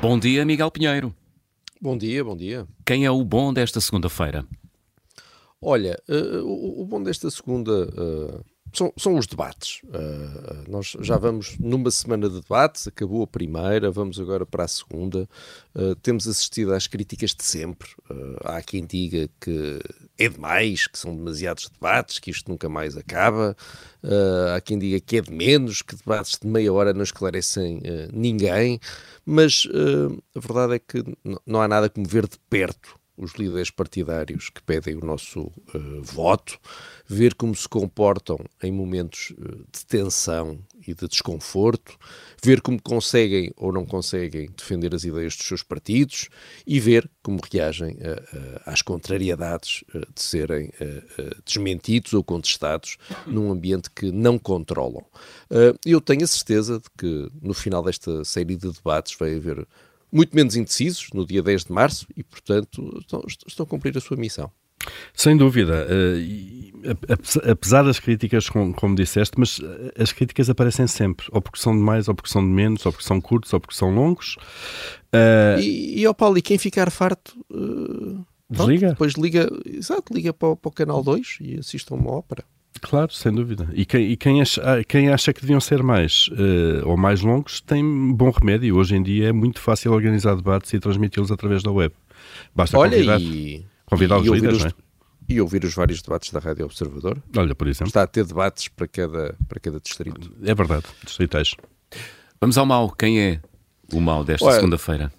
Bom dia, Miguel Pinheiro. Bom dia, bom dia. Quem é o bom desta segunda-feira? Olha, uh, o, o, bom desta segunda uh, são, são, os debates. Uh, nós já vamos numa semana de debates, acabou a primeira, vamos agora para a segunda. temos assistido às críticas de sempre. há quem diga que é demais, que são demasiados debates, que isto nunca mais acaba. há quem diga que é de menos, que debates de meia hora não esclarecem ninguém. Mas uh, a verdade é que não há nada como ver de perto os líderes partidários que pedem o nosso uh, voto, ver como se comportam em momentos uh, de tensão e de desconforto, ver como conseguem ou não conseguem defender as ideias dos seus partidos e ver como reagem uh, às contrariedades de serem desmentidos ou contestados num ambiente que não controlam. eu tenho a certeza de que no final desta série de debates vai haver muito menos indecisos no dia 10 de março e, portanto, estão, estão a cumprir a sua missão. Sem dúvida. Eh, apesar das críticas, como disseste, mas eh, as críticas aparecem sempre, ou porque são de mais, ou porque são de menos, ou porque são curtos, ou porque são longos. Uh... E, oh Paulo, e quem ficar farto. Desliga. Pronto, depois liga, exato, liga para, para o canal 2 e assista uma ópera. Claro, sem dúvida. E quem, e quem, acha, ah, quem acha que deviam ser mais uh, ou mais longos tem bom remédio. Hoje em dia é muito fácil organizar debates e transmiti-los através da web. Basta Olha, convidar, e, convidar e os líderes, os, não é? E ouvir os vários debates da Rádio Observador. Olha, por exemplo. Está a ter debates para cada, para cada distrito. É verdade, distritais. Vamos ao mal. Quem é o mal desta segunda-feira?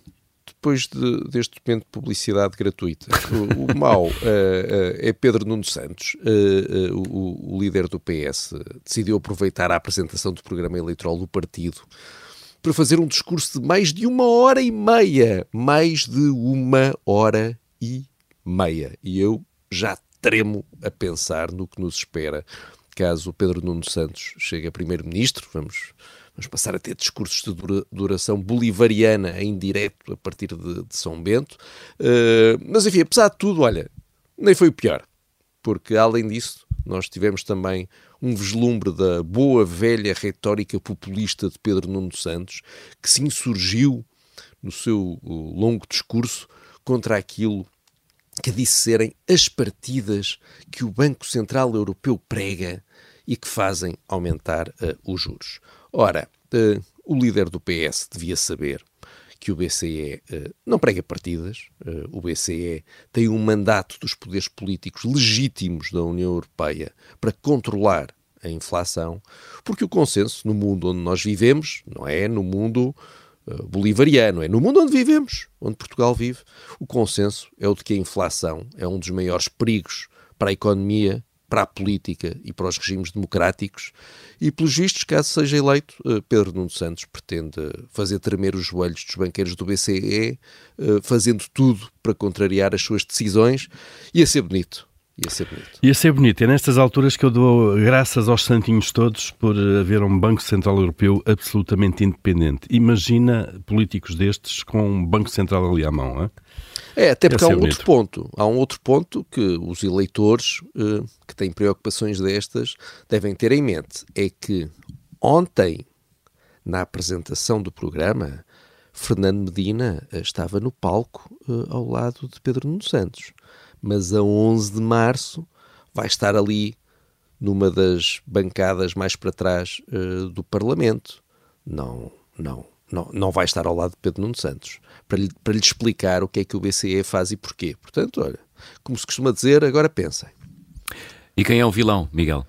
Depois de, deste momento de publicidade gratuita. O, o mau uh, uh, é Pedro Nuno Santos, uh, o, o, líder do PS, decidiu aproveitar a apresentação do programa eleitoral do partido para fazer um discurso de mais de uma hora e meia. Mais de uma hora e meia. E eu já tremo a pensar no que nos espera caso o Pedro Nuno Santos chegue a primeiro-ministro. Vamos Vamos passar a ter discursos de duração bolivariana em direto a partir de, de São Bento. Uh, mas enfim, apesar de tudo, olha, nem foi o pior. Porque além disso, nós tivemos também um vislumbre da boa velha retórica populista de Pedro Nuno Santos, que se insurgiu no seu longo discurso contra aquilo que disse serem as partidas que o Banco Central Europeu prega e que fazem aumentar uh, os juros. Ora, uh, o líder do PS devia saber que o BCE uh, eh, não prega partidas, uh, o BCE tem um mandato dos poderes políticos legítimos da União Europeia para controlar a inflação, porque o consenso no mundo onde nós vivemos não é no mundo bolivariano, é no mundo onde vivemos, onde Portugal vive. O consenso é o de que a inflação é um dos maiores perigos para a economia para a política e para os regimes democráticos. E, pelos vistos, caso seja eleito, eh, Pedro Nuno Santos pretende fazer tremer os joelhos dos banqueiros do BCE, eh, fazendo tudo para contrariar as suas decisões. Ia ser bonito. Ia ser bonito. Ia ser bonito. É nestas alturas que eu dou graças aos santinhos todos por haver um Banco Central Europeu absolutamente independente. Imagina políticos destes com um Banco Central ali à mão, é? É, até porque há um bonito. outro ponto. Há um outro ponto que os eleitores uh, que têm preocupações destas devem ter em mente. É que ontem, na apresentação do programa, Fernando Medina uh, estava no palco uh, ao lado de Pedro Nuno Santos. Mas a 11 de março vai estar ali numa das bancadas mais para trás do Parlamento. Não, não, não, não vai estar ao lado de Pedro Nuno Santos para lhe, para lhe explicar o que é que o BCE faz e porquê. Portanto, olha, como se costuma dizer, agora pensem. E quem é o vilão, Miguel?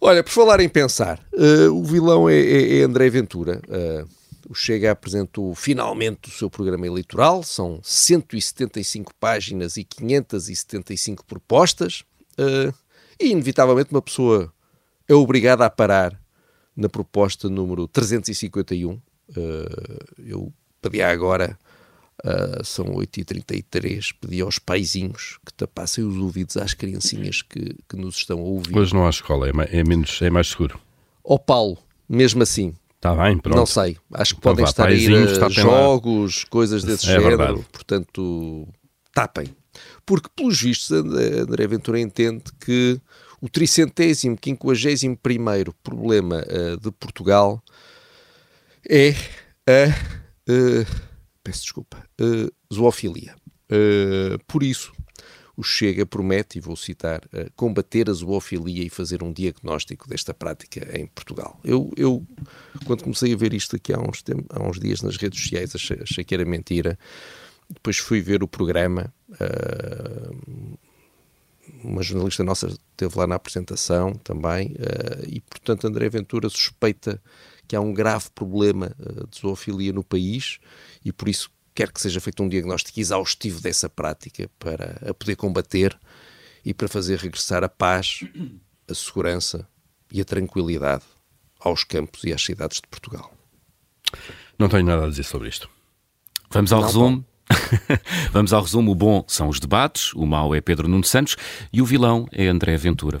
Olha, por falar em pensar, uh, o vilão é, é, é André Ventura. Uh, o Chega apresentou finalmente o seu programa eleitoral, são 175 páginas e 575 propostas. Uh, E, inevitavelmente, uma pessoa é obrigada a parar na proposta número 351. Uh, eu pedi agora, uh, são 8h33, pedi aos paizinhos que tapassem os ouvidos às criancinhas que, que nos estão a ouvir. Hoje não há escola, é mais, é menos, é mais seguro. Ó Paulo, mesmo assim, Está bem, pronto. Não sei. Acho que então podem vá, estar a ir a jogos, coisas desse é género. Verdade. Portanto, tapem. Porque, pelos vistos, André Ventura entende que o tricentésimo, quinquagésimo primeiro problema uh, de Portugal é a... Uh, peço desculpa. Uh, zoofilia. por isso, o Chega promete, e vou citar, uh, combater a zoofilia e fazer um diagnóstico desta prática em Portugal. Eu, eu quando comecei a ver isto aqui há uns, há uns dias nas redes sociais, achei, achei, que era mentira. Depois fui ver o programa. Uh, uma jornalista nossa esteve lá na apresentação também, uh, e portanto André Ventura suspeita que há um grave problema de zoofilia no país e por isso quer que seja feito um diagnóstico exaustivo dessa prática para a poder combater e para fazer regressar a paz, a segurança e a tranquilidade aos campos e às cidades de Portugal. Não tenho nada a dizer sobre isto. Vamos ao Não, resumo. Vamos ao resumo. O bom são os debates, o mau é Pedro Nuno Santos e o vilão é André Ventura.